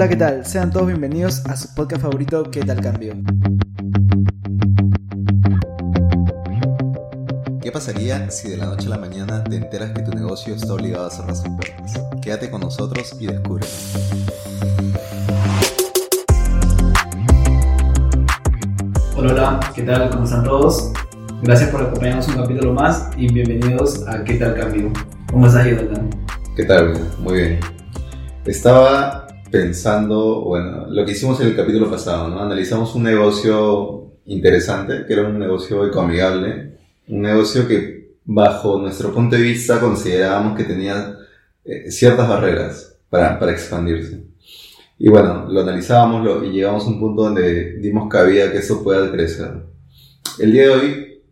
Hola, ¿qué tal? Sean todos bienvenidos a su podcast favorito, ¿Qué tal cambio? ¿Qué pasaría si de la noche a la mañana te enteras que tu negocio está obligado a cerrar sus puertas? Quédate con nosotros y descubre. Hola, hola, ¿qué tal? ¿Cómo están todos? Gracias por acompañarnos un capítulo más y bienvenidos a ¿Qué tal cambio? ¿Cómo estás, Jonathan? ¿Qué tal? Muy bien. Estaba pensando, bueno, lo que hicimos en el capítulo pasado, ¿no? Analizamos un negocio interesante, que era un negocio ecoamigable, un negocio que bajo nuestro punto de vista considerábamos que tenía eh, ciertas barreras para, para expandirse. Y bueno, lo analizábamos lo, y llegamos a un punto donde dimos cabida que eso pueda crecer. El día de hoy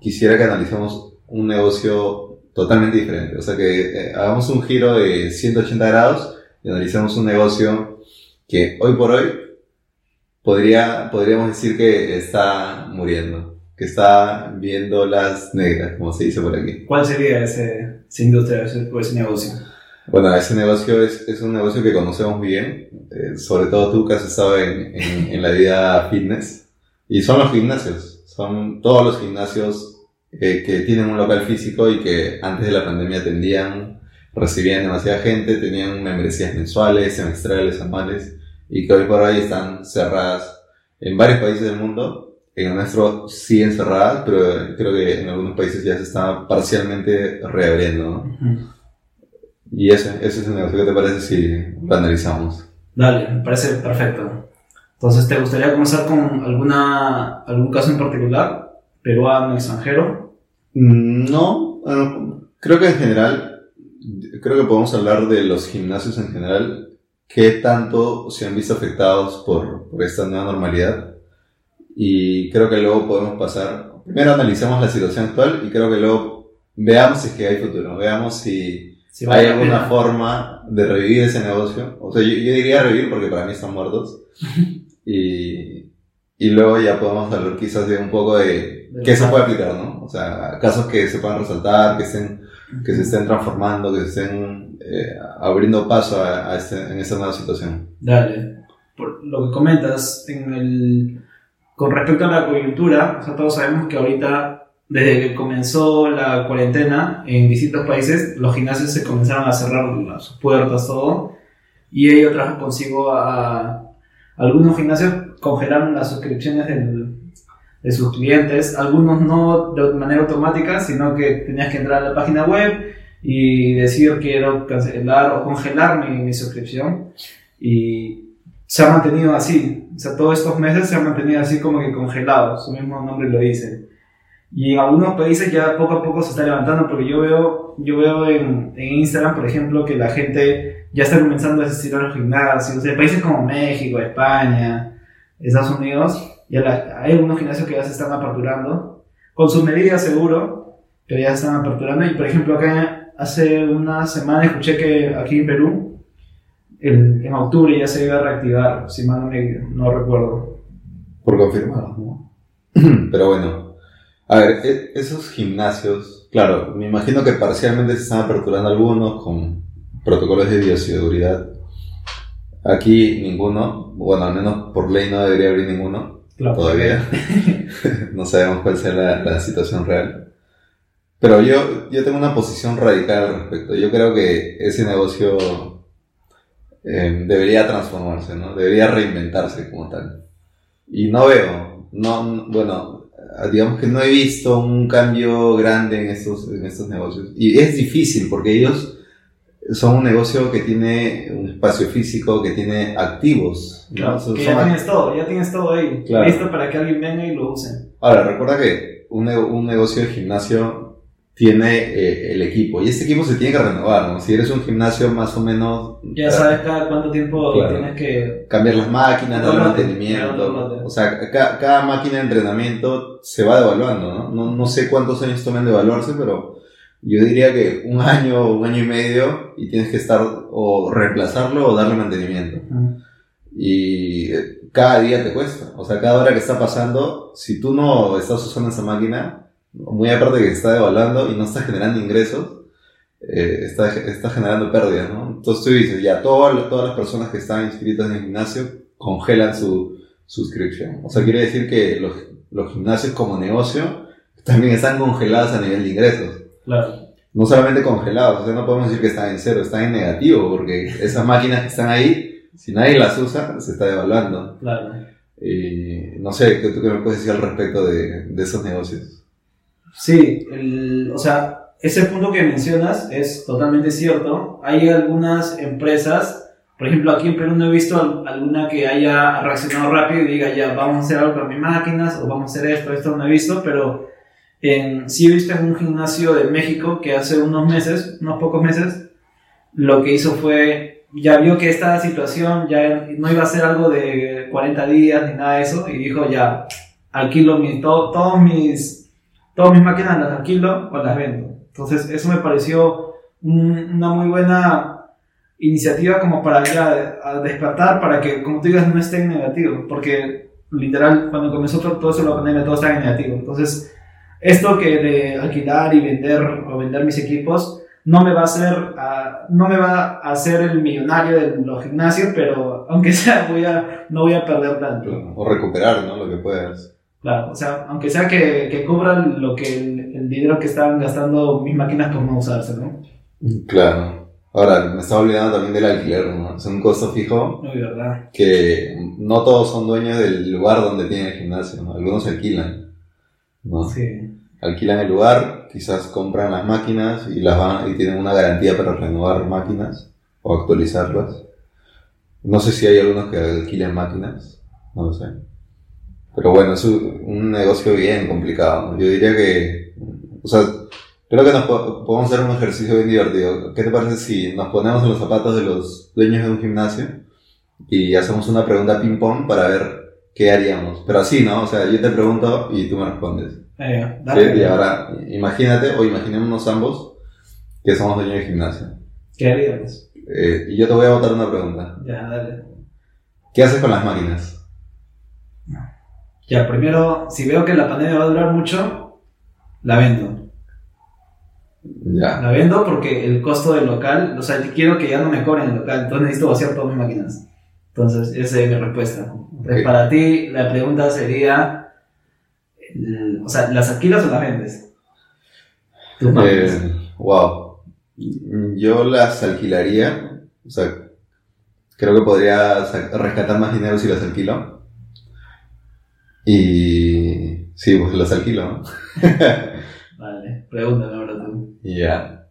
quisiera que analicemos un negocio totalmente diferente, o sea que eh, hagamos un giro de 180 grados y analicemos un negocio que hoy por hoy podría, podríamos decir que está muriendo, que está viendo las negras, como se dice por aquí. ¿Cuál sería ese, esa industria o ese negocio? Bueno, ese negocio es, es un negocio que conocemos bien, eh, sobre todo tú que has estado en, en, en, la vida fitness, y son los gimnasios, son todos los gimnasios eh, que tienen un local físico y que antes de la pandemia atendían recibían demasiada gente, tenían membresías mensuales, semestrales, anuales, y que hoy por hoy están cerradas en varios países del mundo. En el nuestro siguen cerradas, pero creo que en algunos países ya se está parcialmente reabriendo. ¿no? Uh-huh. Y ese, ese es el negocio. ¿Qué te parece si lo analizamos? Dale, me parece perfecto. Entonces, ¿te gustaría comenzar con alguna, algún caso en particular? ¿Peruano, extranjero? No, bueno, creo que en general creo que podemos hablar de los gimnasios en general, qué tanto se han visto afectados por, por, esta nueva normalidad. Y creo que luego podemos pasar, primero analicemos la situación actual y creo que luego veamos si es que hay futuro, veamos si, si hay alguna forma de revivir ese negocio. O sea, yo, yo, diría revivir porque para mí están muertos. y, y luego ya podemos hablar quizás de un poco de qué se puede aplicar, ¿no? O sea, casos que se puedan resaltar, que estén que se estén transformando, que se estén eh, abriendo paso a, a este, en esta nueva situación. Dale. Por lo que comentas, en el, con respecto a la coyuntura, o sea, todos sabemos que ahorita, desde que comenzó la cuarentena en distintos países, los gimnasios se comenzaron a cerrar sus puertas, todo, y ello trajo consigo a, a algunos gimnasios congelaron las suscripciones del, de sus clientes, algunos no de manera automática, sino que tenías que entrar a la página web y decir quiero cancelar o congelar mi, mi suscripción y se ha mantenido así, o sea, todos estos meses se ha mantenido así como que congelado, su mismo nombre lo dice. Y en algunos países ya poco a poco se está levantando, porque yo veo, yo veo en, en Instagram, por ejemplo, que la gente ya está comenzando a asistir a los gimnasios, o sea, países como México, España, Estados Unidos, ya la, hay algunos gimnasios que ya se están aperturando, con sus medidas seguro, pero ya se están aperturando. Y por ejemplo, acá hace una semana escuché que aquí en Perú, en, en octubre ya se iba a reactivar, si mal no, recuerdo. Por confirmar, ¿no? pero bueno, a ver, e, esos gimnasios, claro, me imagino que parcialmente se están aperturando algunos con protocolos de bioseguridad. Aquí ninguno, bueno, al menos por ley no debería haber ninguno. Claro. Todavía. no sabemos cuál sea la, la, situación real. Pero yo, yo tengo una posición radical al respecto. Yo creo que ese negocio eh, debería transformarse, ¿no? Debería reinventarse como tal. Y no veo, no, bueno, digamos que no he visto un cambio grande en estos, en estos negocios. Y es difícil porque ellos son un negocio que tiene un espacio físico, que tiene activos. Claro, ¿no? que ya tienes todo, ya tienes todo ahí, claro. listo para que alguien venga y lo use. Ahora, recuerda que un, un negocio de gimnasio tiene eh, el equipo y este equipo se tiene que renovar, ¿no? Si eres un gimnasio más o menos... Ya sabes cada cuánto tiempo tienes que... Cambiar las máquinas, dar mantenimiento. O sea, cada, cada, máquina de entrenamiento se va devaluando, ¿no? ¿no? No sé cuántos años tomen de evaluarse, pero yo diría que un año o un año y medio y tienes que estar o reemplazarlo o darle mantenimiento. Uh-huh. Y cada día te cuesta. O sea, cada hora que está pasando, si tú no estás usando esa máquina, muy aparte que está devaluando y no estás generando ingresos, eh, está, está generando pérdidas, ¿no? Entonces tú dices, ya, todas, todas las personas que están inscritas en el gimnasio congelan su suscripción. O sea, quiere decir que los, los gimnasios como negocio también están congelados a nivel de ingresos. Claro. No solamente congelados, o sea, no podemos decir que están en cero, están en negativo, porque esas máquinas que están ahí, si nadie las usa, se está devaluando. Claro. Y no sé, ¿qué, ¿tú qué me puedes decir al respecto de, de esos negocios? Sí, el, o sea, ese punto que mencionas es totalmente cierto. Hay algunas empresas, por ejemplo, aquí en Perú no he visto al- alguna que haya reaccionado rápido y diga, ya, vamos a hacer algo con mis máquinas o vamos a hacer esto, esto no he visto, pero en, sí en un gimnasio de México que hace unos meses, unos pocos meses, lo que hizo fue, ya vio que esta situación ya no iba a ser algo de 40 días ni nada de eso y dijo, ya, alquilo mi, to- todos mis, todas mis máquinas las alquilo o las vendo. Entonces, eso me pareció un- una muy buena iniciativa como para ya a despertar, para que, como tú digas, no esté en negativo, porque literal, cuando comenzó todo, todo eso, la pandemia, todo estaba en negativo. Entonces, esto que de alquilar y vender o vender mis equipos, no me va a hacer, ah, no me va a hacer el millonario de los gimnasios, pero aunque sea, voy a, no voy a perder tanto. O recuperar, ¿no? Lo que puedas. Claro, o sea, aunque sea que, que cubran lo que el, el dinero que estaban gastando mis máquinas por no usarse, ¿no? Claro. Ahora, me estaba olvidando también del alquiler, ¿no? Es un costo fijo de verdad. que no todos son dueños del lugar donde tienen el gimnasio, ¿no? Algunos alquilan, ¿no? Sí. Alquilan el lugar, quizás compran las máquinas y las van y tienen una garantía para renovar máquinas o actualizarlas. No sé si hay algunos que alquilen máquinas, no lo sé. Pero bueno, es un negocio bien complicado. Yo diría que, o sea, creo que nos po- podemos hacer un ejercicio bien divertido. ¿Qué te parece si nos ponemos en los zapatos de los dueños de un gimnasio y hacemos una pregunta ping pong para ver qué haríamos? Pero así, ¿no? O sea, yo te pregunto y tú me respondes. Eh, Sí, dale. y ahora, imagínate o imaginémonos ambos que somos dueños de gimnasio. ¿Qué haríamos? Eh, y yo te voy a botar una pregunta. Ya, dale. ¿Qué haces con las máquinas? Ya, primero, si veo que la pandemia va a durar mucho, la vendo. Ya. La vendo porque el costo del local, o sea, quiero que ya no me cobren el local, entonces necesito vaciar todas mis máquinas. Entonces, esa es mi respuesta. Entonces, Ok. para ti, la pregunta sería, o sea, ¿las alquilas o las vendes? Tus. Eh, wow. Yo las alquilaría. O sea, creo que podría rescatar más dinero si las alquilo. Y sí, pues las alquilo, ¿no? Vale, pregúntame ahora tú. Ya.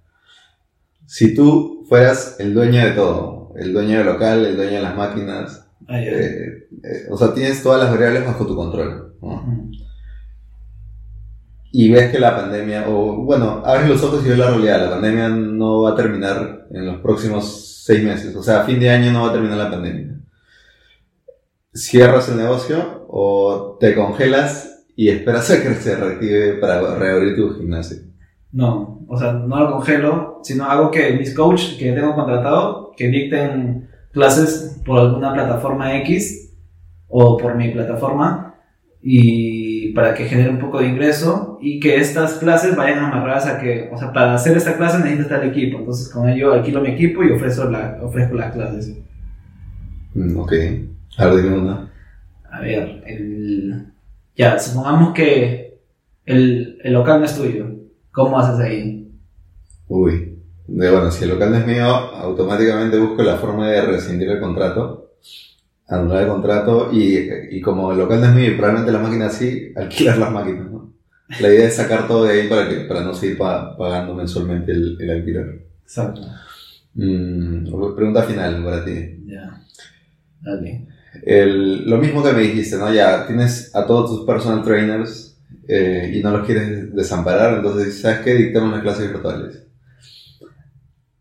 Si tú fueras el dueño de todo, el dueño del local, el dueño de las máquinas, Ah, eh, eh, o sea, tienes todas las variables bajo tu control, ¿no? Y ves que la pandemia, o bueno, abres los ojos y ves la realidad, la pandemia no va a terminar en los próximos seis meses, o sea, a fin de año no va a terminar la pandemia. ¿Cierras el negocio o te congelas y esperas a que se reactive para reabrir tu gimnasio? No, o sea, no lo congelo, sino hago que mis coaches que tengo contratado, que dicten clases por alguna plataforma X o por mi plataforma y para que genere un poco de ingreso y que estas clases vayan amarradas a que, o sea, para hacer esta clase necesito estar el equipo, entonces con ello alquilo mi equipo y ofrezco, la, ofrezco las clases. Mm, ok. A ver, dime una. A ver, el... ya, supongamos que el, el local no es tuyo, ¿cómo haces ahí? Uy. De, bueno, si el local no es mío, automáticamente busco la forma de rescindir el contrato, anular el contrato y, y como el local no es mío y probablemente las máquinas sí, alquilar las máquinas, ¿no? La idea es sacar todo de ahí para, que, para no seguir pa- pagando mensualmente el, el alquiler. Exacto. Mm, pregunta final para ti. Ya. Dale. El, lo mismo que me dijiste, ¿no? Ya tienes a todos tus personal trainers eh, y no los quieres desamparar, entonces dices, ¿sabes qué? Dictamos las clases virtuales.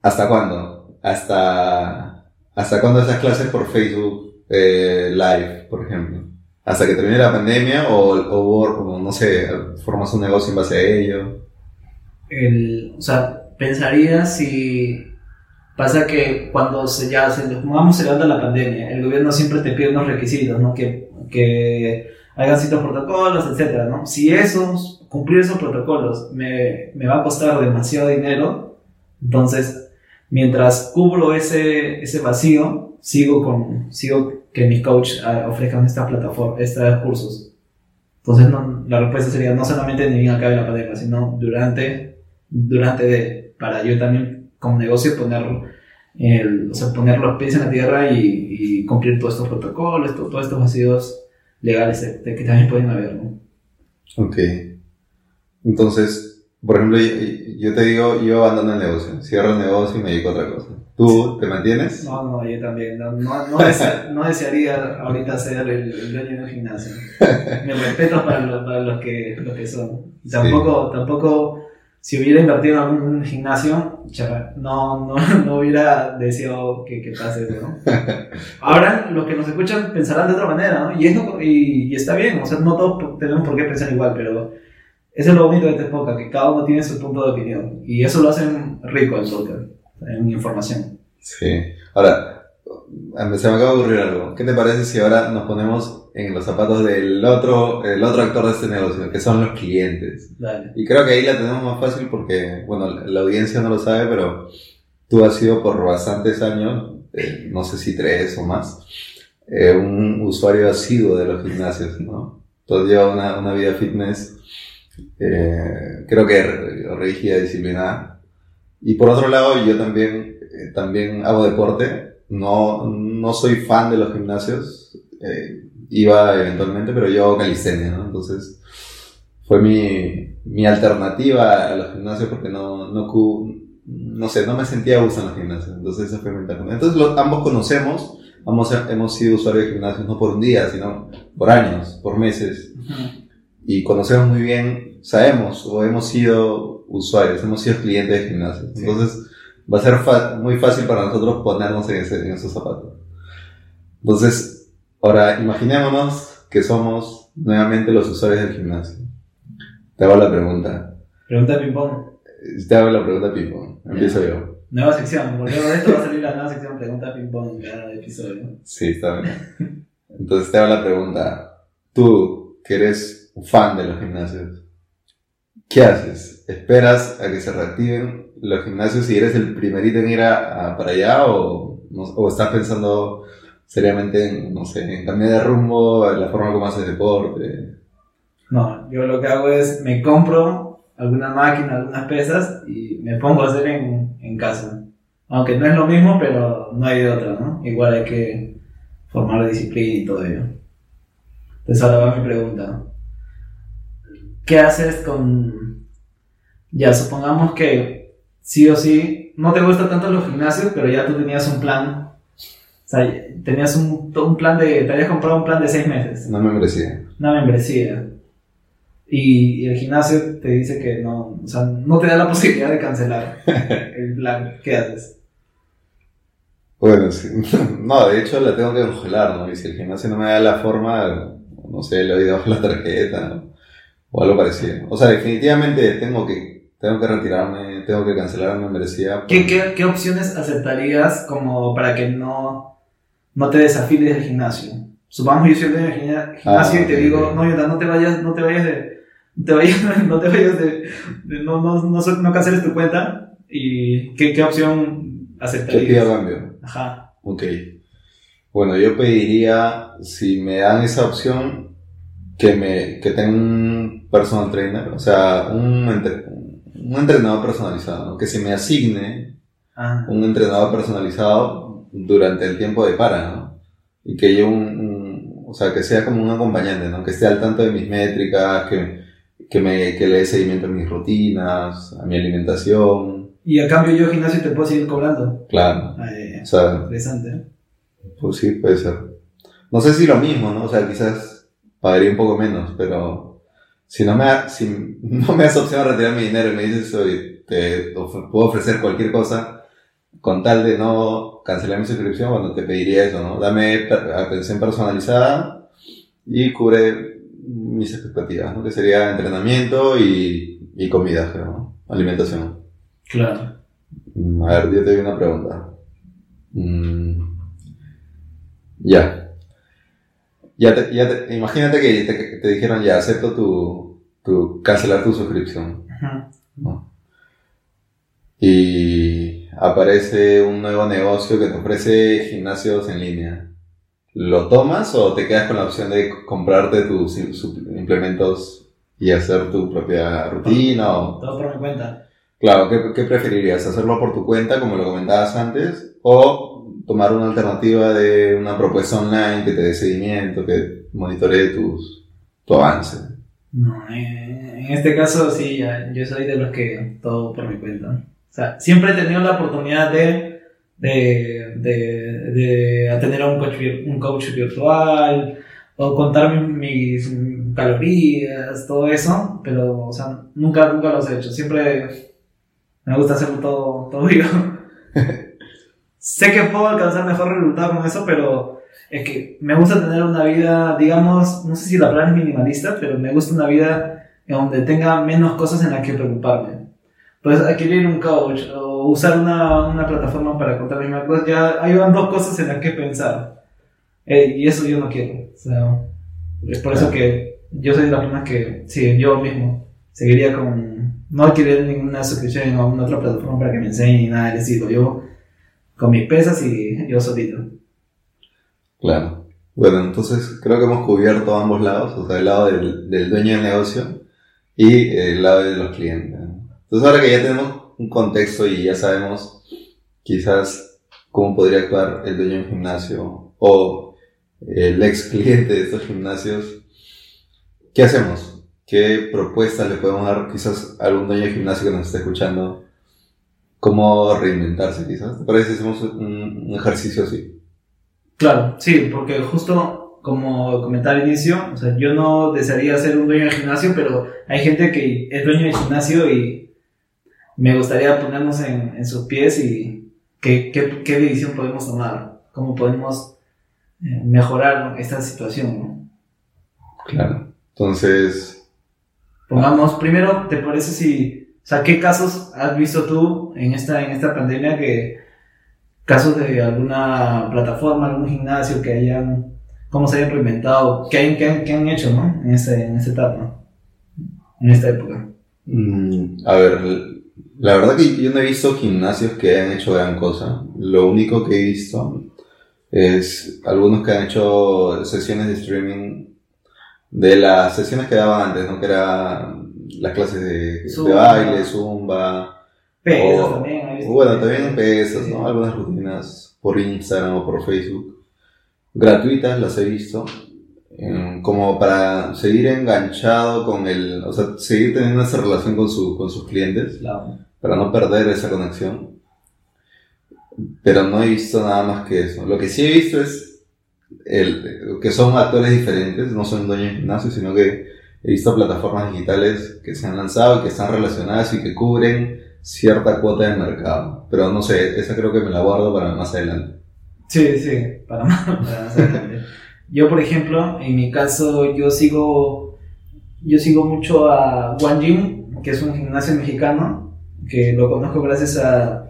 ¿Hasta cuándo? Hasta, ¿Hasta cuándo esas clases por Facebook eh, Live, por ejemplo? ¿Hasta que termine la pandemia o, o, no sé, formas un negocio en base a ello? El, o sea, pensaría si pasa que cuando se, ya se, vamos, levanta la pandemia, el gobierno siempre te pide unos requisitos, ¿no? Que, que hagan ciertos protocolos, etcétera, ¿no? Si esos, cumplir esos protocolos me, me va a costar demasiado dinero, Entonces, mientras cubro ese, ese vacío, sigo, con, sigo que mis coaches ah, ofrezcan esta plataforma, estos cursos. Entonces, no, la respuesta sería no solamente ni bien acabe la pandemia, sino durante, durante de, para yo también como negocio poner, el, o sea, poner los pies en la tierra y, y cumplir todos estos protocolos, todos estos vacíos legales que también pueden haber. ¿no? Ok. Entonces, por ejemplo, yo, te digo, yo abandono el negocio, cierro el negocio y me dedico a otra cosa. ¿Tú te mantienes? No, no, yo también. No, no, no, desearía ahorita ser el, dueño de un gimnasio. Me respeto para, para los, que, los que son. Tampoco, tampoco, si hubiera invertido en un gimnasio, no, no, no hubiera deseado que, que pase eso, ¿no? Ahora, los que nos escuchan pensarán de otra manera, ¿no? Y, y, y está bien, o sea, no todos tenemos por qué pensar igual, pero eso es lo bonito de esta época, que cada uno tiene su punto de opinión. Y eso lo hacen rico el podcast en información. Sí. Ahora, se me acaba de ocurrir algo. ¿Qué te parece si ahora nos ponemos en los zapatos del otro, el otro actor de este negocio, que son los clientes? Dale. Y creo que ahí la tenemos más fácil porque, bueno, la audiencia no lo sabe, pero tú has sido por bastantes años, eh, no sé si tres o más, eh, un usuario asiduo de los gimnasios, ¿no? Tú llevas una, una vida fitness, eh, creo que rígida, disciplinada y por otro lado, yo también, eh, también hago deporte. No, no soy fan de los gimnasios. Eh, iba eventualmente, pero yo hago calistenia, ¿no? Entonces, fue mi, mi alternativa a los gimnasios porque no, no, no sé, no me sentía a gusto en los gimnasios. Entonces, esa fue mi alternativa. Entonces, ambos conocemos, ambos hemos sido usuarios de gimnasios no por un día, sino por años, por meses. Y conocemos muy bien, sabemos o hemos sido usuarios, hemos sido clientes de gimnasio. Entonces, va a ser muy fácil para nosotros ponernos en, ese, en esos zapatos. Entonces, ahora imaginémonos que somos nuevamente los usuarios del gimnasio. Te hago la pregunta. Pregunta ping-pong. Te hago la pregunta ping-pong. Empiezo yo. Nueva sección. Por de esto va a salir la nueva sección pregunta ping-pong en cada episodio. Sí, está bien. Entonces te hago la pregunta. Tú, que eres un fan de los gimnasios, ¿qué haces? ¿Esperas a que se reactiven los gimnasios y eres el primerito en ir a, para allá o, o, estás pensando seriamente en, no sé, en cambiar de rumbo, en la forma como haces deporte? No, yo lo que hago es me compro alguna máquina, algunas pesas y me pongo a hacer en, en casa. Aunque no es lo mismo, pero no hay de otra, ¿no? Igual hay que formar disciplina y todo ello. Entonces ahora va mi pregunta. ¿Qué haces con... Ya, supongamos que sí o sí, no te gusta tanto los gimnasios, pero ya tú tenías un plan. O sea, tenías un, un plan de... Te habías comprado un plan de seis meses. Una membresía. Una membresía. Y, el gimnasio te dice que no, o sea, no te da la posibilidad de cancelar el plan. ¿Qué haces? Bueno, sí. no, de hecho la tengo que congelar, ¿no? Y si el gimnasio no me da la forma, no sé, le doy la tarjeta, ¿no? O algo parecido. O sea, definitivamente tengo que, tengo que retirarme, tengo que cancelar mi membresía. ¿Qué, qué, qué opciones aceptarías como para que no, no te desafíes del gimnasio? Supongamos yo soy el gimnasio y te digo, no, Yota, no te vayas, no te vayas de, no te vayas, no te vayas de, no, no, no, no, canceles tu cuenta y qué, qué opción aceptarías. ¿Qué pido cambio? Ajá. Ok. Bueno, yo pediría, si me dan esa opción, que me, que tenga un personal trainer, o sea, un, un entrenador personalizado, que se me asigne ah. un entrenador personalizado durante el tiempo de para, ¿no? Y que yo un, o sea, que sea como un acompañante, ¿no? Que esté al tanto de mis métricas, que, que me, que le dé seguimiento a mis rutinas, a mi alimentación. Y a cambio yo gimnasio te puedo seguir cobrando. Claro. o sea, interesante. Pues sí, puede ser. No sé si lo mismo, ¿no? O sea, quizás pagaría un poco menos, pero si no me, si no me das opción a retirar mi dinero y me dices, oye, te puedo ofrecer cualquier cosa, con tal de no cancelar mi suscripción, bueno, te pediría eso, ¿no? Dame atención personalizada y cubre mis expectativas, ¿no? Que sería entrenamiento y, y comida, ¿no? Alimentación. Claro. Mm, a ver, yo te doy una pregunta. Mm, ya. Ya, ya imagínate que te, dijeron ya, acepto tu, tu, cancelar tu suscripción. y aparece un nuevo negocio que te ofrece gimnasios en línea. ¿Lo tomas o te quedas con la opción de comprarte tus implementos y hacer tu propia rutina? O... Todo por mi cuenta. Claro, ¿qué, ¿qué, preferirías? ¿Hacerlo por tu cuenta, como lo comentabas antes? ¿O tomar una alternativa de una propuesta online que te dé seguimiento, que monitoree tus, tu avance? No, en este caso sí, yo soy de los que todo por mi cuenta. O sea, siempre he tenido la oportunidad de, de, de, de atender a un coach, un coach virtual o contar mis, calorías, todo eso, pero o sea, nunca, nunca los he hecho. Siempre me gusta hacerlo todo, todo yo. sé que puedo alcanzar mejor resultado con eso, pero es que me gusta tener una vida, digamos, no sé si la palabra es minimalista, pero me gusta una vida en donde tenga menos cosas en las que preocuparme. Pues adquirir un coach o usar una, una plataforma para contar mis cosas, ya hay dos cosas en las que pensar. Eh, y eso yo no quiero. Es por eso que yo soy de las personas que, sí, yo mismo seguiría con, no adquirir ninguna suscripción a una otra plataforma para que me enseñe ni nada les digo Yo con mis pesas y yo solito. Claro. Bueno, entonces creo que hemos cubierto ambos lados, o sea, el lado del, del dueño del negocio y el lado de los clientes. Entonces ahora que ya tenemos un contexto y ya sabemos quizás cómo podría actuar el dueño de un gimnasio o el ex cliente de estos gimnasios, ¿qué hacemos? ¿Qué propuestas le podemos dar quizás a algún dueño de gimnasio que nos esté escuchando? ¿Cómo reinventarse quizás? ¿Te parece si hacemos un, ejercicio así? Claro, sí, porque justo como comentaba al inicio, o sea, yo no desearía ser un dueño de gimnasio, pero hay gente que es dueño de gimnasio y me gustaría ponernos en, en sus pies y qué, qué, qué, decisión podemos tomar, cómo podemos eh, mejorar esta situación. ¿no? Claro. Entonces... Pongamos, primero, ¿te parece si... Sea, ¿qué casos has visto tú en esta, en esta pandemia que... Casos de alguna plataforma, algún gimnasio que hayan... ¿Cómo se hayan reinventado? ¿Qué, han, qué han, hecho, no? En, en esta etapa. En esta época. Mm, a ver, la verdad que yo no he visto gimnasios que hayan hecho gran cosa. Lo único que he visto es algunos que han hecho sesiones de streaming de las sesiones que daban antes, ¿no? Que eran las clases de, baile, zumba. Pesas también. Bueno, también pesas, ¿no? Algunas rutinas por Instagram o por Facebook. Gratuitas las he visto. como para seguir enganchado con el, o sea, seguir teniendo esa relación con, su, con sus clientes, claro. para no perder esa conexión. Pero no he visto nada más que eso. Lo que sí he visto es el, que son actores diferentes, no son dueños de gimnasio, sino que he visto plataformas digitales que se han lanzado y que están relacionadas y que cubren cierta cuota de mercado. Pero no sé, esa creo que me la guardo para más adelante. Sí, sí, para más, adelante. Yo, por ejemplo, en mi caso, yo sigo, yo sigo mucho a One Gym, que es un gimnasio mexicano, que lo conozco gracias a,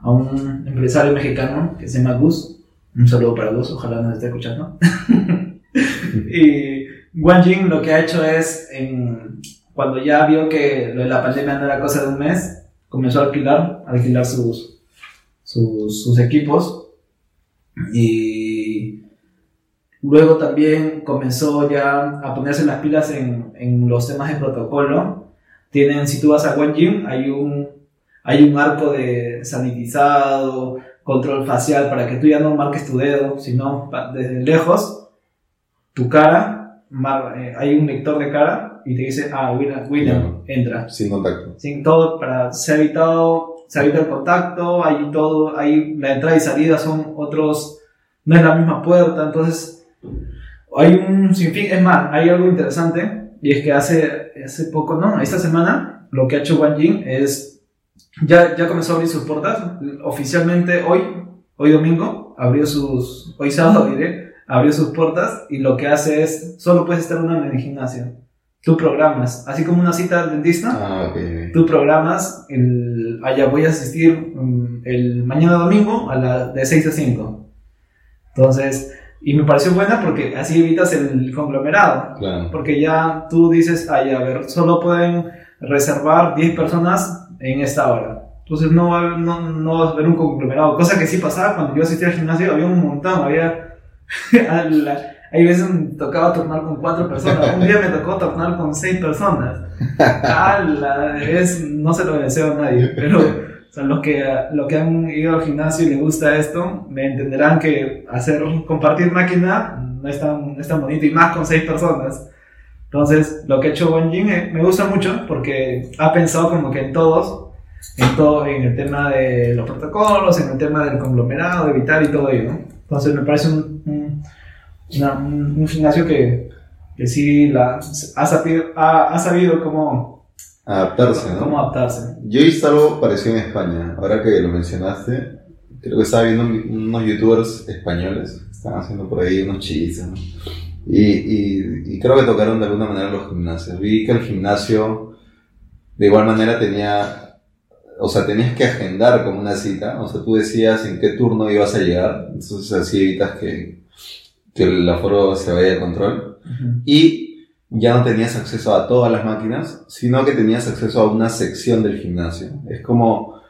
a un empresario mexicano que se llama Gus. Un saludo para Gus, ojalá nos esté escuchando. One Gym lo que ha hecho es, en, cuando ya vio que la pandemia no era cosa de un mes, comenzó a alquilar, a alquilar sus, sus, sus equipos. Y Luego también comenzó ya a ponerse las pilas en, en los temas de protocolo. Tienen, si tú vas a Gym, hay un, hay un arco de sanitizado, control facial, para que tú ya no marques tu dedo, sino desde lejos, tu cara, eh, hay un lector de cara y te dice, ah, William, entra. Sin contacto. Sin todo, para ser evitado, se evita el contacto, hay todo, hay la entrada y salida son otros, no es la misma puerta, entonces hay un sinfín, es más, hay algo interesante y es que hace, hace poco, no, esta semana, lo que ha hecho Wang Jing es, ya, ya comenzó a abrir sus puertas, oficialmente hoy, hoy domingo, abrió sus, hoy sábado diré, abrió sus puertas y lo que hace es, solo puedes estar una en el gimnasio. Tú programas, así como una cita al dentista, ah, okay. tú programas, el, allá voy a asistir mm, el mañana domingo a la, de 6 a 5. Entonces, y me pareció buena porque así evitas el conglomerado. Porque ya tú dices, ay, a ver, solo pueden reservar 10 personas en esta hora. Entonces no, no, no vas a ver un conglomerado. Cosa que sí pasaba cuando yo asistía al gimnasio, había un montón, había... hay veces me tocaba turnar con cuatro personas. Un día me tocó turnar con seis personas. ¡Hala! Es, no se lo deseo a nadie, pero o sea, los, que, los que han ido al gimnasio y les gusta esto, me entenderán que hacer compartir máquina no es tan, no es tan bonito y más con seis personas. Entonces, lo que ha hecho Wanjin eh, me gusta mucho porque ha pensado como que en todos, en todo, en el tema de los protocolos, en el tema del conglomerado, evitar y todo ello, ¿no? Entonces, me parece un, una- un- un gimnasio que, que sí la, ha, sabido, ha, ha sabido cómo, Adaptarse, ¿no? cómo adaptarse. Yo visto algo parecido en España. Ahora que lo mencionaste, creo que estaba viendo unos youtubers españoles estaban haciendo por ahí unos chistes, ¿no? Y, y, y creo que tocaron de alguna manera los gimnasios. Vi que el gimnasio de igual manera tenía, o sea, tenías que agendar como una cita, o sea, tú decías en qué turno ibas a llegar, entonces así evitas que, que el aforo se vaya de control y ya no tenías acceso a todas las máquinas, sino que tenías acceso a una sección del gimnasio. Es como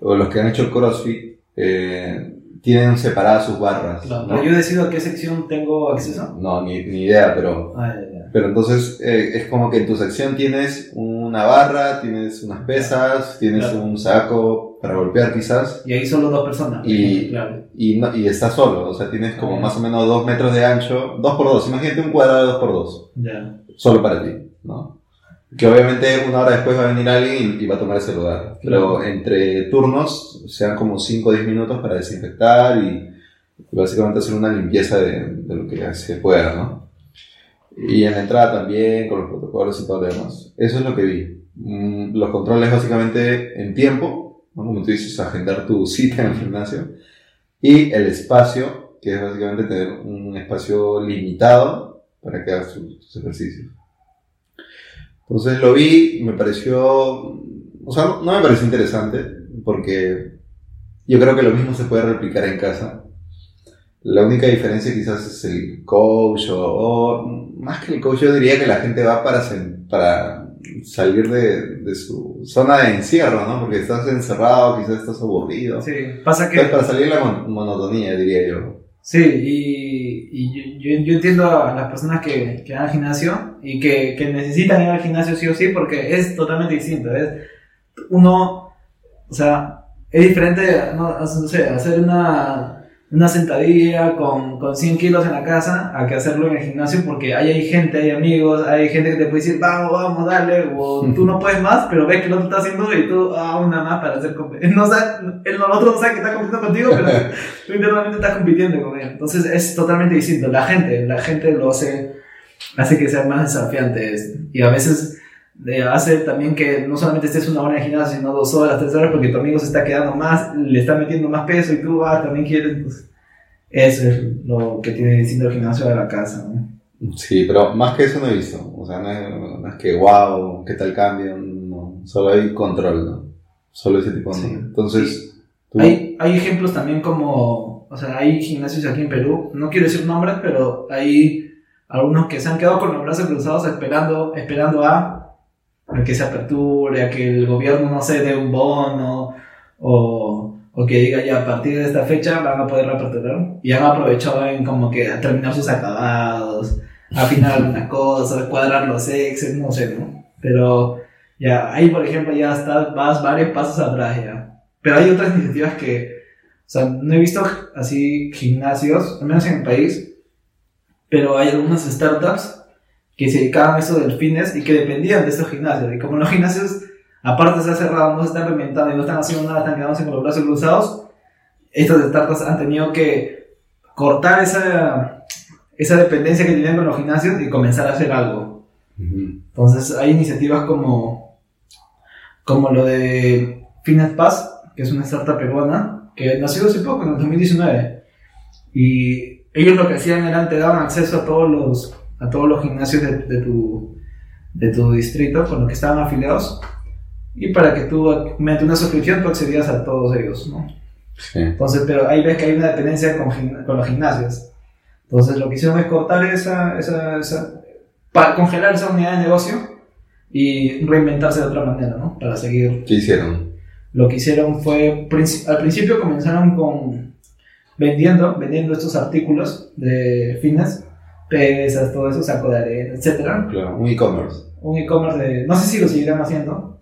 los que han hecho CrossFit eh, tienen separadas sus barras. Claro, ¿no? pero yo decido a qué sección tengo acceso. No, ni, ni idea, pero, Ah. Pero entonces eh, es como que en tu sección tienes una barra, tienes unas pesas, tienes Claro. un saco para golpear quizás. Y ahí solo dos personas. Y- claro. Y, no, y estás solo, o sea, tienes como más o menos dos metros de ancho, dos por dos, imagínate un cuadrado de dos por dos. Ya. solo para ti, ¿no? Que obviamente una hora después va a venir alguien y, va a tomar ese lugar. Pero entre turnos sean como 5 o 10 minutos para desinfectar y, y básicamente hacer una limpieza de, de lo que se pueda, ¿no? Y en la entrada también, con los protocolos y todo lo demás. Eso es lo que vi. Mm, Los controles básicamente en tiempo, ¿no? como tú dices, agendar tu cita en el gimnasio. Y el espacio, que es básicamente tener un espacio limitado para que hagas tus, ejercicios. Entonces lo vi, me pareció, o sea, no me pareció interesante, porque yo creo que lo mismo se puede replicar en casa. La única diferencia quizás es el coach o, o más que el coach yo diría que la gente va para, para salir de, de su zona de encierro, ¿no? Porque estás encerrado, quizás estás aburrido. Sí, pasa que... Pues para salir de la mon- monotonía, diría yo. Sí, y, y yo entiendo a las personas que, que van al gimnasio y que, que necesitan ir al gimnasio sí o sí porque es totalmente distinto. Es uno, o sea, es diferente, no, no sé, hacer una, una sentadilla con, con 100 kilos en la casa a que hacerlo en el gimnasio porque ahí hay gente, hay amigos, hay gente que te puede decir, vamos, vamos, dale, o tú no puedes más, pero ves que el otro está haciendo y tú, ah, una más para hacer comp- no sabe, el otro no sabe que está compitiendo contigo, pero tú internamente estás compitiendo con él. Entonces es totalmente distinto. La gente, la gente lo hace, hace que sea más desafiante. es- Y a veces eh, hace también que no solamente estés una hora en el gimnasio, sino dos horas, tres horas, porque tu amigo se está quedando más, le está metiendo más peso y tú ah, también quieres. Pues, eso es lo que tiene distinto el gimnasio de la casa. ¿no? Sí, pero más que eso no he visto. O sea, no es, no es que, wow, qué tal cambio. No, solo hay control, ¿no? Solo ese tipo de... Sí. Entonces, tú... Hay, hay ejemplos también como, o sea, hay gimnasios aquí en Perú, no quiero decir nombres, pero hay algunos que se han quedado con los brazos cruzados esperando, esperando a, a que se aperture, a que el gobierno, no sé, dé un bono o, o que diga ya a partir de esta fecha van a poder reaperturar y han aprovechado en como que a terminar sus acabados, afinar algunas cosas, cuadrar los exes, no sé, ¿no? Pero ya, ahí por ejemplo ya estás, vas varios pasos atrás ya. Pero hay otras iniciativas que, o sea, no he visto así gimnasios, al menos en el país, pero hay algunas startups que se dedicaban a eso del fitness y que dependían de estos gimnasios. Y como los gimnasios, aparte se han cerrado, no se están reinventando y no están haciendo nada, están quedándose con los brazos cruzados, estas startups han tenido que cortar esa, esa dependencia que tenían con los gimnasios y comenzar a hacer algo. Entonces hay iniciativas como, como lo de Fitness Pass, que es una startup peruana, que nació hace poco, en el 2019. Y ellos lo que hacían era te daban acceso a todos los, a todos los gimnasios de, de tu, de tu distrito con los que estaban afiliados. Y para que tú, mediante una suscripción, tú accedías a todos ellos, ¿no? Sí. Entonces, pero ahí ves que hay una dependencia con, con los gimnasios. Entonces, lo que hicieron es cortar esa, esa, esa para congelar esa unidad de negocio y reinventarse de otra manera, ¿no? Para seguir. ¿Qué hicieron? lo que hicieron fue, al principio comenzaron con vendiendo, vendiendo estos artículos de fitness, pesas, todo eso, saco de arena, etcétera. Claro, un e-commerce. Un e-commerce de, no sé si lo seguirán haciendo,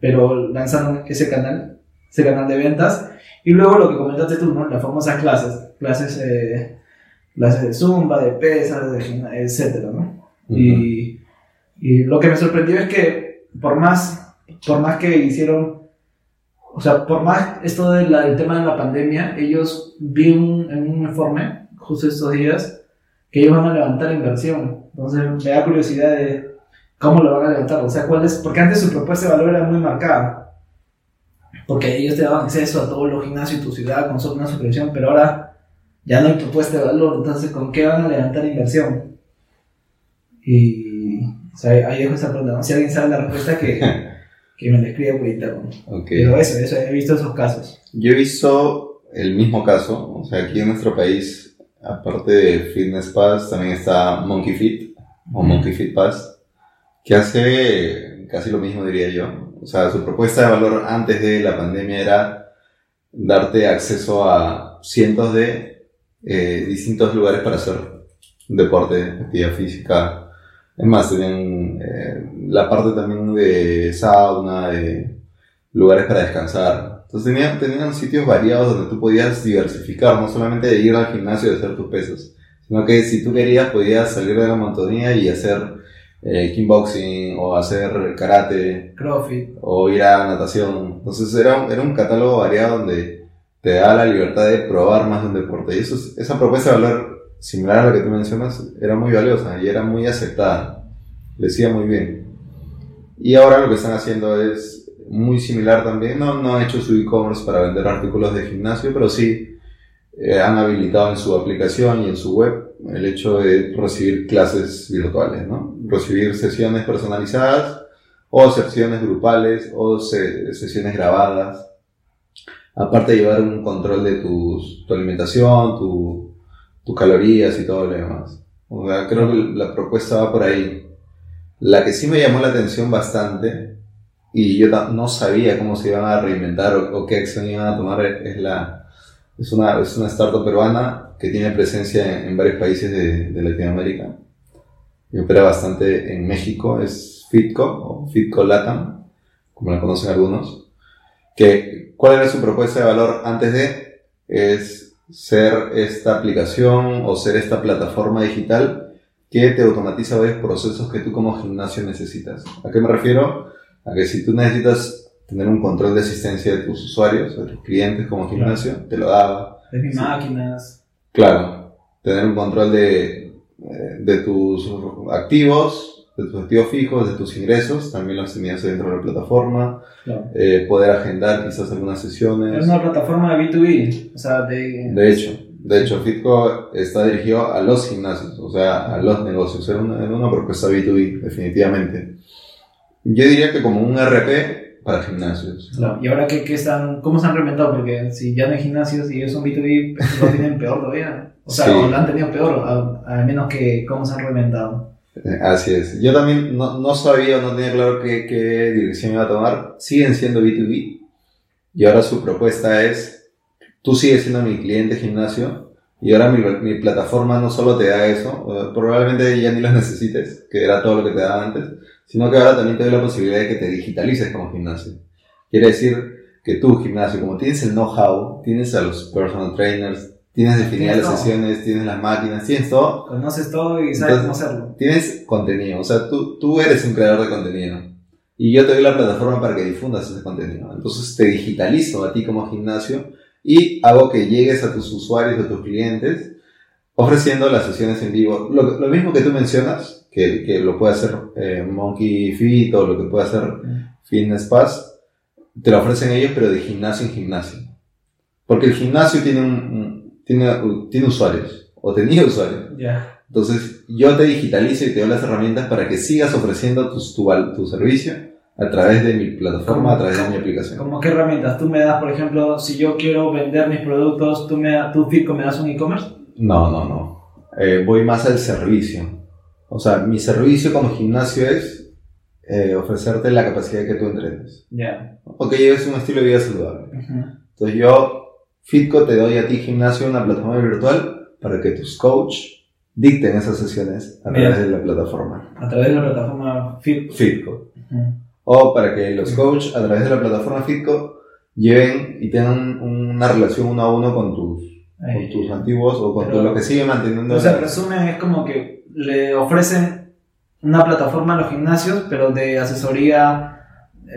pero lanzaron ese canal, ese canal de ventas. Y luego lo que comentaste tú, ¿no? Las famosas clases, clases, eh, clases de zumba, de pesas, de etcétera, ¿no? Y, y lo que me sorprendió es que por más, por más que hicieron, o sea, por más esto del del tema de la pandemia, ellos vi un- en un informe justo estos días que ellos van a levantar inversión. Entonces me da curiosidad de cómo lo van a levantar, o sea, cuál es, porque antes su propuesta de valor era muy marcada. Porque ellos te daban acceso a todos los gimnasios de tu ciudad con solo una suscripción, pero ahora ya no hay propuesta de valor, entonces ¿con qué van a levantar inversión? Y o sea, ahí dejo esa pregunta. ¿no? Si alguien sabe la respuesta, que, que me la escriba por interno. Ok. Pero eso, eso, he visto esos casos. Yo he visto el mismo caso, o sea, aquí en nuestro país, aparte de Fitness Pass, también está Monkey Fit o Monkey Fit Pass, que hace casi lo mismo, diría yo. O sea, su propuesta de valor antes de la pandemia era darte acceso a cientos de eh, distintos lugares para hacer deporte, actividad física. Es más, tenían eh, la parte también de sauna, de lugares para descansar. Entonces tenían, tenían sitios variados donde tú podías diversificar, no solamente de ir al gimnasio y hacer tus pesos, sino que si tú querías podías salir de la monotonía y hacer eh, kickboxing o hacer karate Crofit. o ir a natación. Entonces era, un- era un catálogo variado donde te da la libertad de probar más de un deporte. Y eso, es- esa propuesta de valor similar a la que tú mencionas era muy valiosa y era muy aceptada. Le decía muy bien. Y ahora lo que están haciendo es muy similar también. No, no han hecho su e-commerce para vender artículos de gimnasio, pero sí eh, han habilitado en su aplicación y en su web el hecho de recibir clases virtuales, ¿no? Recibir sesiones personalizadas o sesiones grupales o se- sesiones grabadas. Aparte de llevar un control de tus, tu alimentación, tu, tus calorías y todo lo demás. O sea, creo que la propuesta va por ahí. La que sí me llamó la atención bastante, y yo no sabía cómo se iban a reinventar o, o qué acción iban a tomar, es, la, es, una, es una startup peruana que tiene presencia en, en varios países de, de Latinoamérica y opera bastante en México, es Fitco o Fitco Latam, como la conocen algunos. Que, ¿Cuál era su propuesta de valor antes de? Es ser esta aplicación o ser esta plataforma digital que te automatiza varios procesos que tú como gimnasio necesitas. ¿A qué me refiero? A que si tú necesitas tener un control de asistencia de tus usuarios, de tus clientes como gimnasio, te lo daba. De mis Sí. máquinas. Claro, tener un control de, eh, de tus activos, de tus activos fijos, de tus ingresos, también los tenías dentro de la plataforma, Claro. eh, poder agendar quizás algunas Es sesiones. una plataforma de B2B. O sea, de. De hecho, de hecho, Fitco está dirigido a los gimnasios, o sea, a los negocios. Era una, era una propuesta B2B, definitivamente. Yo diría que como un RP para gimnasios. Claro. Y ahora, ¿qué, qué están, ¿cómo se han reinventado? Porque si ya no hay gimnasios y ellos son B2B, pues lo tienen peor todavía. O sea, Sí. o lo han tenido peor, al menos que cómo se han reinventado. Eh, Así es. Yo también no, no sabía o no tenía claro qué, qué dirección iba a tomar. Siguen siendo B2B. Y ahora su propuesta es, tú sigues siendo mi cliente gimnasio y ahora mi, mi plataforma no solo te da eso, probablemente ya ni lo necesites, que era todo lo que te daba antes, sino que ahora también te doy la posibilidad de que te digitalices como gimnasio. Quiere decir que tú, gimnasio, como tienes el know-how, tienes a los personal trainers, tienes definidas las todo. sesiones, tienes las máquinas, tienes todo, Conoces todo y sabes Entonces- cómo hacerlo. tienes contenido, o sea, tú, tú eres un creador de contenido. Y yo te doy la plataforma para que difundas ese contenido. Entonces te digitalizo a ti como gimnasio y hago que llegues a tus usuarios, a tus clientes, ofreciendo las sesiones en vivo. Lo, lo mismo que tú mencionas, que, que lo puede hacer eh, Monkey Fit o lo que puede hacer Fitness Pass, te lo ofrecen ellos, pero de gimnasio en gimnasio. Porque el gimnasio tiene, un, un- tiene, tiene usuarios, o tenía usuarios. Ya. Entonces, yo te digitalizo y te doy las herramientas para que sigas ofreciendo tus- tu, tu servicio a través de mi plataforma, a través de mi aplicación. ¿Cómo qué herramientas? Tú me das, por ejemplo, si yo quiero vender mis productos, tú me tú Fitco me das un e-commerce. No, no, no. Eh, voy más al servicio. O sea, mi servicio como gimnasio es eh, ofrecerte la capacidad de que tú entrenes. Ya. O que lleves un estilo de vida saludable. Ujú. Entonces yo, Fitco, te doy a ti gimnasio una plataforma virtual para que tus coach dicten esas sesiones a través de la plataforma A través de la plataforma Fit. Fitco. Ujú. O para que los coach a través de la plataforma Fitco lleven y tengan una relación uno a uno con tus, con tus antiguos o con Pero- lo que sigue manteniendo. O sea, resumen, es como que le ofrecen una plataforma a los gimnasios, pero de asesoría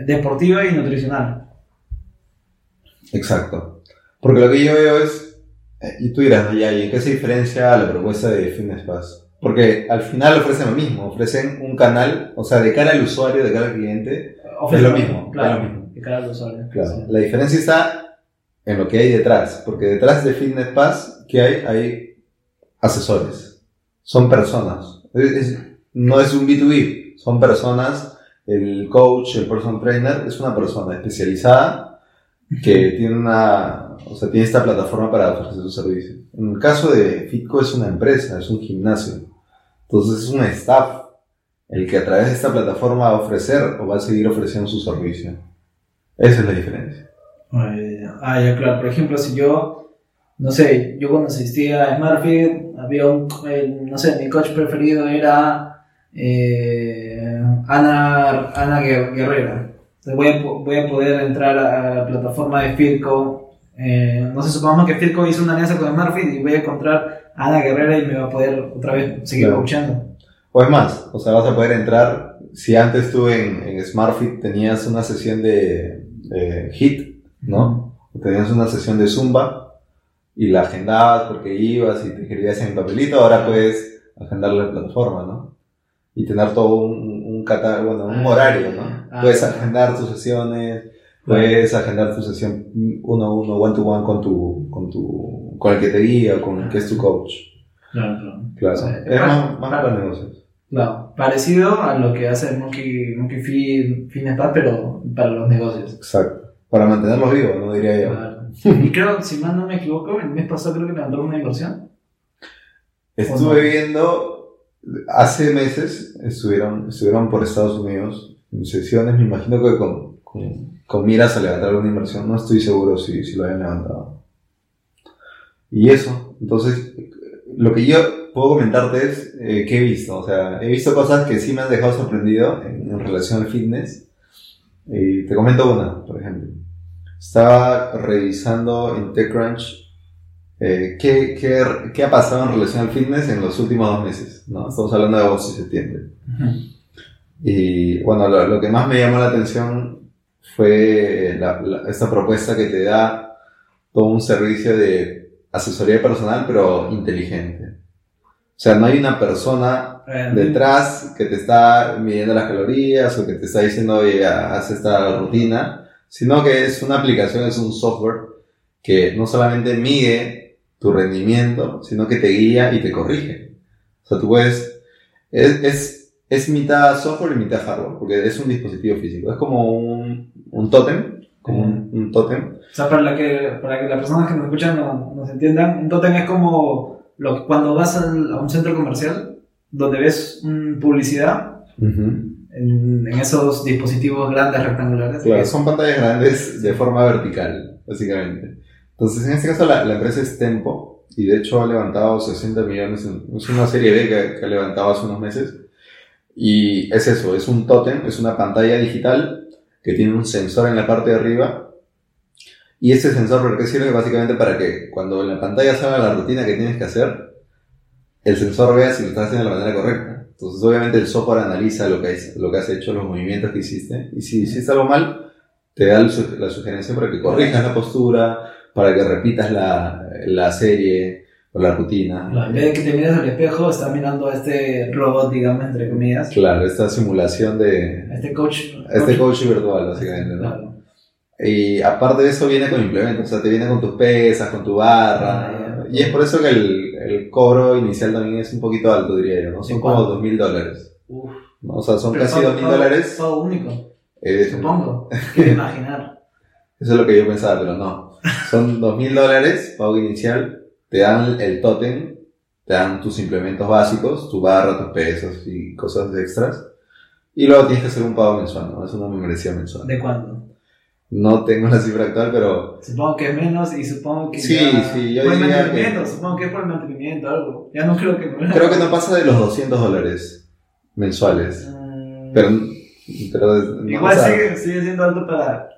deportiva y nutricional. Exacto. Porque lo que yo veo es, eh, y tú dirás, ¿y en qué se diferencia la propuesta de Fitness Pass? Porque al final ofrecen lo mismo, ofrecen un canal, o sea, de cara al usuario, de cara al cliente, Ofrecen- Es lo mismo, claro, lo mismo. de cara al usuario. Claro. Sí. La diferencia está en lo que hay detrás, porque detrás de Fitness Pass, ¿qué hay? Hay asesores. Son personas. No es un B2B, son personas. El coach, el personal trainer, es una persona especializada que tiene una, o sea, tiene esta plataforma para ofrecer su servicio. En el caso de Fitco es una empresa, es un gimnasio. Entonces es un staff el que a través de esta plataforma va a ofrecer o va a seguir ofreciendo su servicio. Esa es la diferencia. Eh, Ah, ya, claro. Por ejemplo, si yo, no sé, yo cuando asistía a Smartfit, había un, eh, no sé, mi coach preferido era eh, Ana, Ana Guer- Guerrera. Entonces voy a, voy a poder entrar a la plataforma de Firco. eh, no sé, supongamos que Firco hizo una alianza con Smartfit y voy a encontrar a Ana Guerrera y me va a poder otra vez seguir Claro. coachando. O es más, o sea, vas a poder entrar, si antes tú en, en SmartFit tenías una sesión de, de HIT, ¿no? O tenías una sesión de Zumba y la agendabas porque ibas y te escribías en papelito, ahora puedes agendar la plataforma, ¿no? Y tener todo un, un catálogo, bueno, un horario, ¿no? ah, puedes agendar tus sesiones, puedes agendar tu sesión uno a uno, one to one con tu, con tu, con el que te guía con el que es tu coach. Claro, claro. Claro. Sí. es más, más para negocios. Claro, parecido a lo que hace Monkey, Monkey Fit Fitness Pass, pero para los negocios. Exacto. Para mantenerlos vivos, no diría yo. Claro. Y creo, si mal no me equivoco, el mes pasado creo que levantaron una inversión. Estuve viendo, hace meses estuvieron, estuvieron por Estados Unidos en sesiones, me imagino que con, con, con miras a levantar una inversión, no estoy seguro si, si lo habían levantado. Y eso, entonces, lo que yo puedo comentarte es eh, que he visto, o sea, he visto cosas que sí me han dejado sorprendido en, en relación al fitness. Y te comento una, por ejemplo. Estaba revisando en TechCrunch eh, ¿qué, qué, qué ha pasado en relación al fitness en los últimos dos meses? ¿no? Estamos hablando de agosto y septiembre. Y bueno, lo, lo que más me llamó la atención fue la- la- esta propuesta que te da todo un servicio de asesoría personal, pero inteligente. O sea, no hay una persona Eh, detrás que te está midiendo las calorías o que te está diciendo, oye, haz esta rutina, sino que es una aplicación, es un software que no solamente mide tu rendimiento, sino que te guía y te corrige. O sea, tú puedes, es, es, es mitad software y mitad hardware, porque es un dispositivo físico, es como un, un tótem, como un, un tótem. O sea, para, la que, para que las personas que nos escuchan no- nos entiendan, un tótem es como lo que- cuando vas al- a un centro comercial donde ves publicidad en, en esos dispositivos grandes rectangulares. Claro, son pantallas grandes de forma vertical, básicamente. Entonces, en este caso, la, la empresa es Tempo, y de hecho ha levantado 60 millones, en- es una serie B que, que ha levantado hace unos meses, y es eso, es un tótem, es una pantalla digital que tiene un sensor en la parte de arriba, y ese sensor, ¿para qué sirve? Básicamente para que cuando en la pantalla salga la rutina que tienes que hacer, el sensor vea si lo estás haciendo de la manera correcta. Entonces, obviamente, el software analiza lo que, has- lo que has hecho, los movimientos que hiciste, y si hiciste algo mal, te da la sugerencia para que corrijas la postura, para que repitas la, la serie o la rutina. Claro, En vez de que te mires al espejo, estás mirando a este robot, digamos, entre comillas. Claro, esta simulación de este coach. este coach virtual, básicamente, ¿no? Claro. Y aparte de eso viene con implementos, o sea, te viene con tus pesas, con tu barra. Ah. Y es por eso que el, el cobro inicial también es un poquito alto, diría yo, ¿no? Son ¿De como dos mil dólares. O sea, son Pero casi dos mil dólares. Pago único, Eh, supongo. Quiero imaginar. Eso es lo que yo pensaba, pero no. Son dos mil dólares, pago inicial, te dan el tótem, te dan tus implementos básicos, tu barra, tus pesos y cosas extras. Y luego tienes que hacer un pago mensual, ¿no? Es una membresía mensual. ¿De cuándo? No tengo la cifra actual, pero Supongo que es menos y supongo que. Sí, ya- sí, yo por el diría mantenimiento, que- supongo que es por el mantenimiento, algo. Ya no creo que. creo que no pasa de los 200 dólares mensuales. Mm, Pero, pero no, Igual sigue, sigue siendo alto para,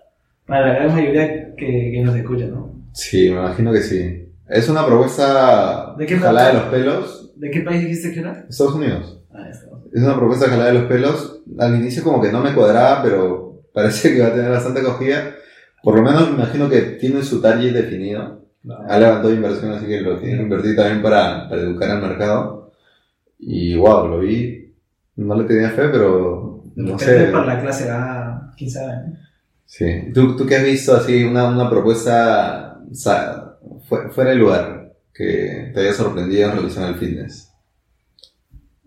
para la gran mayoría que, que nos escucha, ¿no? Sí, me imagino que sí. Es una propuesta ¿De qué jalada de los pelos. ¿De qué país dijiste que era? Estados Unidos. Ah, ya está. Es una propuesta jalada de los pelos. Al inicio como que no me cuadraba, pero parece que va a tener bastante acogida. Por lo menos me imagino que tiene su target definido. Ha levantado inversión, así que lo tiene que invertir también para, para educar al mercado. Y wow, lo vi. No le tenía fe, pero no Depende sé. para la clase A, quién sabe. ¿no? Sí. ¿Tú, tú qué has visto así, una, una propuesta o sea, fu- fuera de lugar que te haya sorprendido en relación al fitness?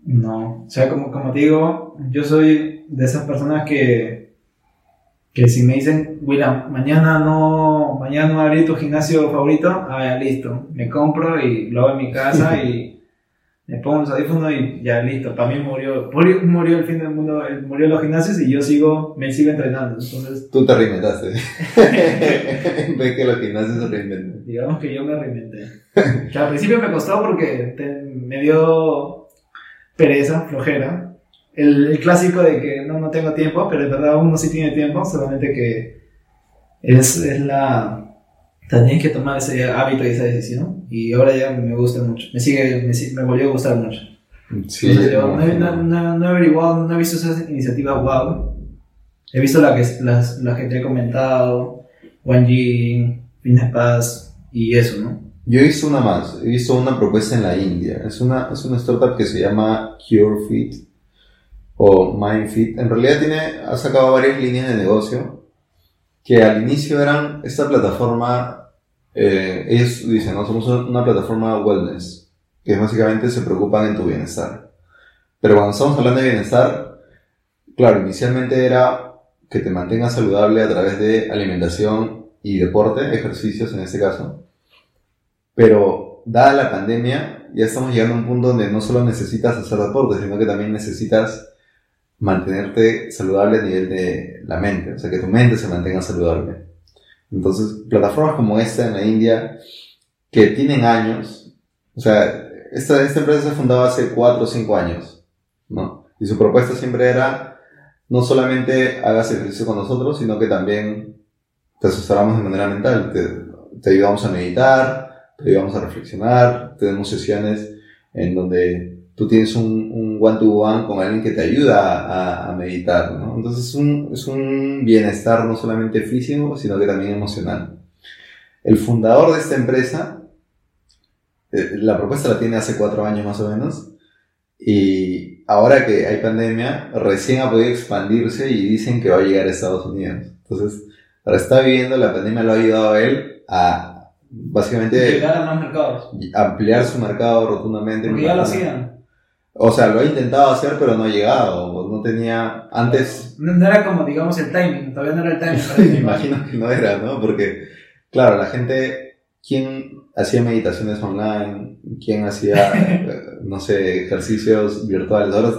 No, o sea, como, como te digo, yo soy de esas personas que, que si me dicen, William, mañana no, mañana no abrí tu gimnasio favorito, ah, ya listo, me compro y lo hago en mi casa y me pongo los audífonos y ya listo, para mí murió, murió, el fin del mundo, el- murió los gimnasios y yo sigo, me sigo entrenando, entonces Tú te reinventaste. Ves que los gimnasios se reinventan. digamos que yo me reinventé. Que al principio me costó porque te- me dio pereza, flojera. El, el clásico de que no, no tengo tiempo, pero en verdad uno sí tiene tiempo, solamente que es, es la... Tienes que tomar ese hábito y esa decisión. Y ahora ya me gusta mucho. Me sigue, me, me volvió a gustar mucho. Sí, Entonces, yo no, no- no- no he averiguado, no he visto esas iniciativas wow. He visto la que, las, las que te he comentado, Gym, Fitness Pass y eso, ¿no? Yo he visto una más, he visto una propuesta en la India. Es una, es una startup que se llama CureFit o MindFit. En realidad tiene, ha sacado varias líneas de negocio que al inicio eran esta plataforma, eh, ellos dicen, no, somos una plataforma wellness, que básicamente se preocupan en tu bienestar. Pero cuando estamos hablando de bienestar, claro, inicialmente era que te mantengas saludable a través de alimentación y deporte, ejercicios en este caso. Pero dada la pandemia, ya estamos llegando a un punto donde no solo necesitas hacer deporte, sino que también necesitas mantenerte saludable a nivel de la mente, o sea, que tu mente se mantenga saludable. Entonces, plataformas como esta en la India, que tienen años, o sea, esta, esta empresa se fundaba hace 4 o 5 años, ¿no? Y su propuesta siempre era, no solamente hagas ejercicio con nosotros, sino que también te asesoramos de manera mental, te, te ayudamos a meditar, te ayudamos a reflexionar, tenemos sesiones en donde tú tienes un, un one-to-one con alguien que te ayuda a, a meditar, ¿no? Entonces es un, es un bienestar no solamente físico, sino que también emocional. El fundador de esta empresa, eh, la propuesta la tiene hace cuatro años más o menos, y ahora que hay pandemia, recién ha podido expandirse y dicen que va a llegar a Estados Unidos. Entonces, ahora está viviendo, la pandemia lo ha ayudado a él a básicamente Llegar a más mercados. ampliar su mercado rotundamente. Porque ya lo hacían. O sea, lo ha intentado hacer, pero no ha llegado. No tenía. Antes, No, no era como, digamos, el timing. Todavía no era el timing. me imagino que no era, ¿no? Porque, claro, la gente. ¿Quién hacía meditaciones online? ¿Quién hacía, eh, no sé, ejercicios virtuales? Ahora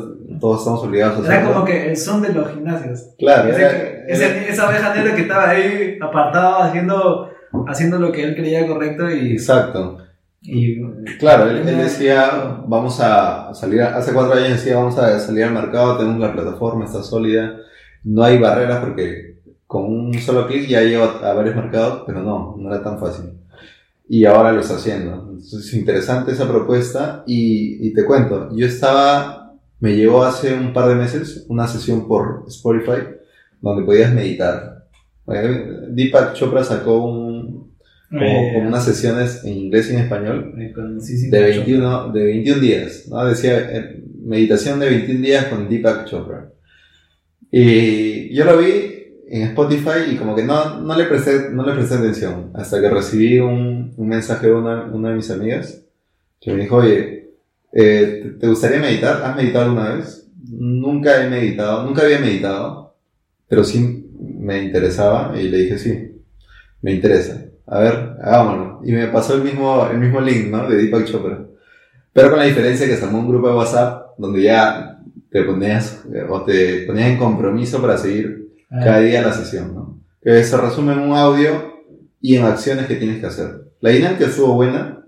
todos estamos obligados a Era hacerlo. como que el son de los gimnasios. Claro, Ese era- era- esa oveja negra que estaba ahí apartado haciendo, haciendo lo que él creía correcto y, Exacto. y Claro, él, él decía, vamos a salir, a- hace cuatro años decía, vamos a salir al mercado, tenemos la plataforma, está sólida, no hay barreras porque con un solo clic ya llego a varios mercados, pero no, no era tan fácil. Y ahora lo está haciendo. Entonces es interesante esa propuesta y, y te cuento, yo estaba, me llegó hace un par de meses una sesión por Spotify donde podías meditar. Deepak Chopra sacó un, como, como unas sesiones en inglés y en español de mucho. 21, de 21 días, ¿no? Decía, eh, meditación de 21 días con Deepak Chopra. Y yo lo vi en Spotify y como que no, no, le, presté, no le presté atención, hasta que recibí un, un mensaje de una, una de mis amigas que me dijo, oye, eh, ¿te- ¿te gustaría meditar? ¿Has meditado alguna vez? Nunca he meditado, nunca había meditado, pero sí me interesaba y le dije, sí, me interesa. A ver, hagámoslo. Y me pasó el mismo, el mismo link, ¿no? De Deepak Chopra. Pero con la diferencia que se armó un grupo de WhatsApp donde ya te ponías o te ponías en compromiso para seguir Ah, cada día la sesión, ¿no? Que se resume en un audio y en acciones que tienes que hacer. La dinámica estuvo buena.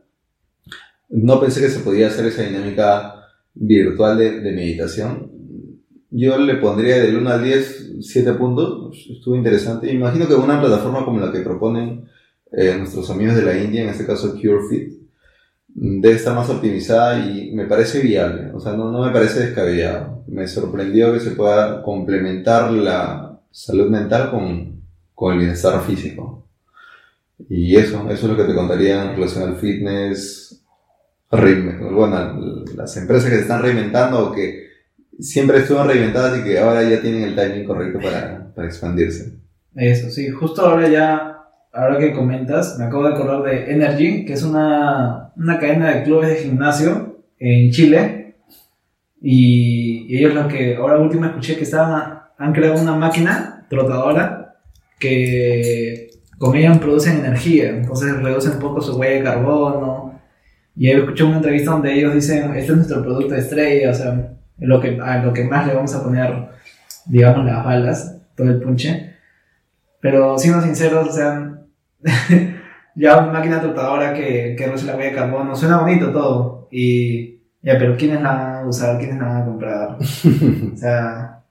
No pensé que se podía hacer esa dinámica virtual de, de meditación. Yo le pondría del 1 al 10 7 puntos. Estuvo interesante. Imagino que una plataforma como la que proponen eh, nuestros amigos de la India, en este caso CureFit, debe estar más optimizada y me parece viable. O sea, no, no me parece descabellado. Me sorprendió que se pueda complementar la salud mental con, con el bienestar físico. Y eso, eso es lo que te contaría en relación al fitness. Bueno, las empresas que se están reinventando o que siempre estuvieron reinventadas y que ahora ya tienen el timing correcto para, para expandirse. Eso, sí, justo ahora ya, ahora que comentas, me acabo de acordar de Energy, que es una, una cadena de clubes de gimnasio en Chile. Y, y ellos lo que ahora último escuché que estaban, han creado una máquina trotadora que con ella producen energía, entonces reducen un poco su huella de carbono. Y ahí escuché una entrevista donde ellos dicen, este es nuestro producto estrella, o sea, lo que, a lo que más le vamos a poner, digamos, las balas, todo el punche. Pero siendo sinceros, o sea, ya una máquina trotadora que, que la huella de carbono, suena bonito todo. Y ya, pero ¿quiénes la van a usar? ¿Quiénes la van a comprar? o sea,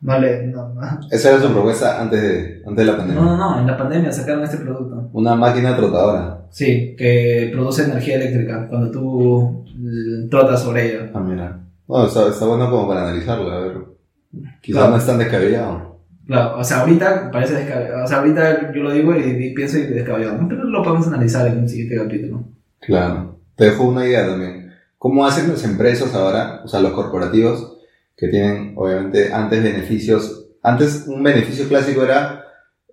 no le. No, no. Esa era su propuesta antes de, antes de la pandemia. No, no, no, en la pandemia sacaron este producto. Una máquina trotadora. Sí, que produce energía eléctrica cuando tú trotas sobre ella. Ah, mira. Bueno, está, está bueno como para analizarlo, a ver. Quizás Claro. no es tan descabellado. Claro, o sea, ahorita parece descabellado. O sea, ahorita yo lo digo y, y pienso y descabellado. Pero lo podemos analizar en un siguiente capítulo. Claro. Te dejo una idea también. ¿Cómo hacen las empresas ahora, o sea, los corporativos, que tienen, obviamente, antes beneficios? Antes, un beneficio clásico era,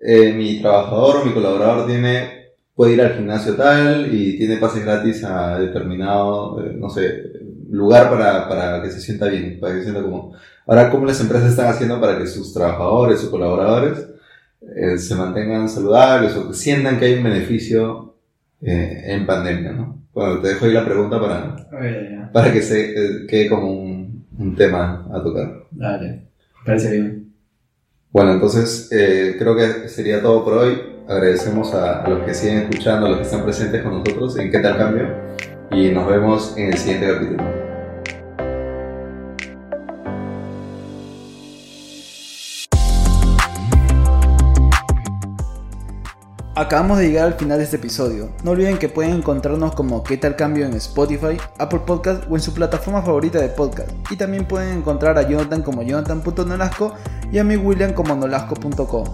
eh, mi trabajador o mi colaborador tiene, puede ir al gimnasio tal y tiene pases gratis a determinado, eh, no sé, lugar para, para que se sienta bien, para que se sienta como... Ahora, ¿cómo las empresas están haciendo para que sus trabajadores, sus colaboradores, eh, se mantengan saludables o que sientan que hay un beneficio eh, en pandemia, ¿no? Bueno, te dejo ahí la pregunta para, ya. para que se eh, quede como un, un tema a tocar. Dale, parece bien. Bueno, entonces creo que sería todo por hoy. Agradecemos a, a los que siguen escuchando, a los que están presentes con nosotros en ¿Qué tal cambio? Y nos vemos en el siguiente capítulo. Acabamos de llegar al final de este episodio. No olviden que pueden encontrarnos como ¿Qué tal cambio? en Spotify, Apple Podcast o en su plataforma favorita de podcast. Y también pueden encontrar a Jonathan como jonathan.nolasco y a mí William como nolasco.co.